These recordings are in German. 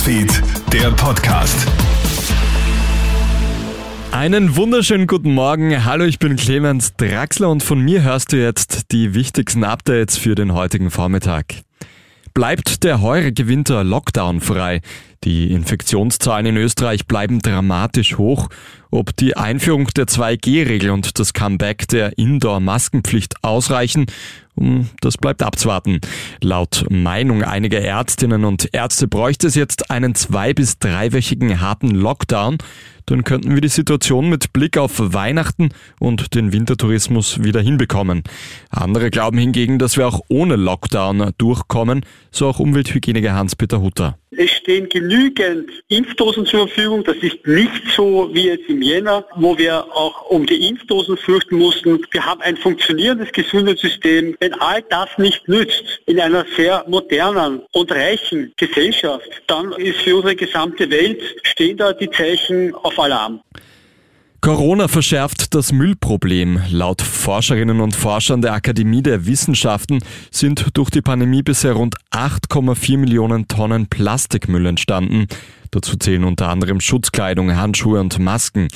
Newsfeed, der Podcast. Einen wunderschönen guten Morgen. Hallo, ich bin Clemens Draxler und von mir hörst du jetzt die wichtigsten Updates für den heutigen Vormittag. Bleibt der heurige Winter lockdownfrei? Die Infektionszahlen in Österreich bleiben dramatisch hoch. Ob die Einführung der 2G-Regel und das Comeback der Indoor-Maskenpflicht ausreichen, das bleibt abzuwarten. Laut Meinung einiger Ärztinnen und Ärzte bräuchte es jetzt einen zwei- bis dreiwöchigen harten Lockdown. Dann könnten wir die Situation mit Blick auf Weihnachten und den Wintertourismus wieder hinbekommen. Andere glauben hingegen, dass wir auch ohne Lockdown durchkommen, so auch Umwelthygieniker Hans-Peter Hutter. Es stehen genügend Impfdosen zur Verfügung. Das ist nicht so wie jetzt im Jänner, wo wir auch um die Impfdosen fürchten mussten. Wir haben ein funktionierendes Gesundheitssystem. Wenn all das nicht nützt in einer sehr modernen und reichen Gesellschaft, dann ist für unsere gesamte Welt stehen da die Zeichen auf Alarm. Corona verschärft das Müllproblem. Laut Forscherinnen und Forschern der Akademie der Wissenschaften sind durch die Pandemie bisher rund 8,4 Millionen Tonnen Plastikmüll entstanden. Dazu zählen unter anderem Schutzkleidung, Handschuhe und Masken.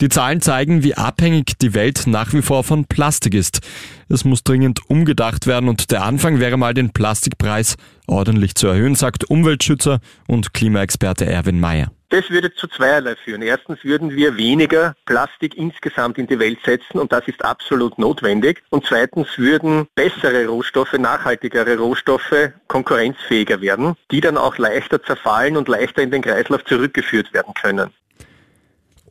Die Zahlen zeigen, wie abhängig die Welt nach wie vor von Plastik ist. Es muss dringend umgedacht werden und der Anfang wäre mal den Plastikpreis ordentlich zu erhöhen, sagt Umweltschützer und Klimaexperte Erwin Mayer. Das würde zu zweierlei führen. Erstens würden wir weniger Plastik insgesamt in die Welt setzen und das ist absolut notwendig. Und zweitens würden bessere Rohstoffe, nachhaltigere Rohstoffe konkurrenzfähiger werden, die dann auch leichter zerfallen und leichter in den Kreislauf zurückgeführt werden können.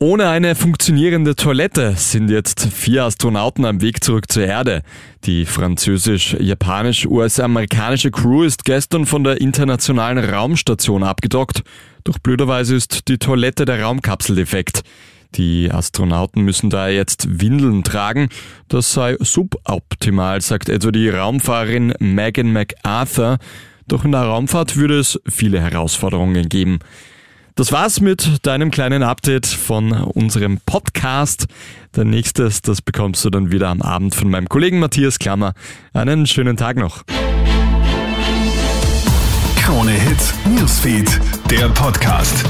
Ohne eine funktionierende Toilette sind jetzt vier Astronauten am Weg zurück zur Erde. Die französisch-japanisch-US-amerikanische Crew ist gestern von der internationalen Raumstation abgedockt. Doch blöderweise ist die Toilette der Raumkapsel defekt. Die Astronauten müssen daher jetzt Windeln tragen. Das sei suboptimal, sagt etwa die Raumfahrerin Megan MacArthur. Doch in der Raumfahrt würde es viele Herausforderungen geben. Das war's mit deinem kleinen Update von unserem Podcast. Der nächstes, das bekommst du dann wieder am Abend von meinem Kollegen Matthias Klammer. Einen schönen Tag noch. Krone Hits, Newsfeed, der Podcast.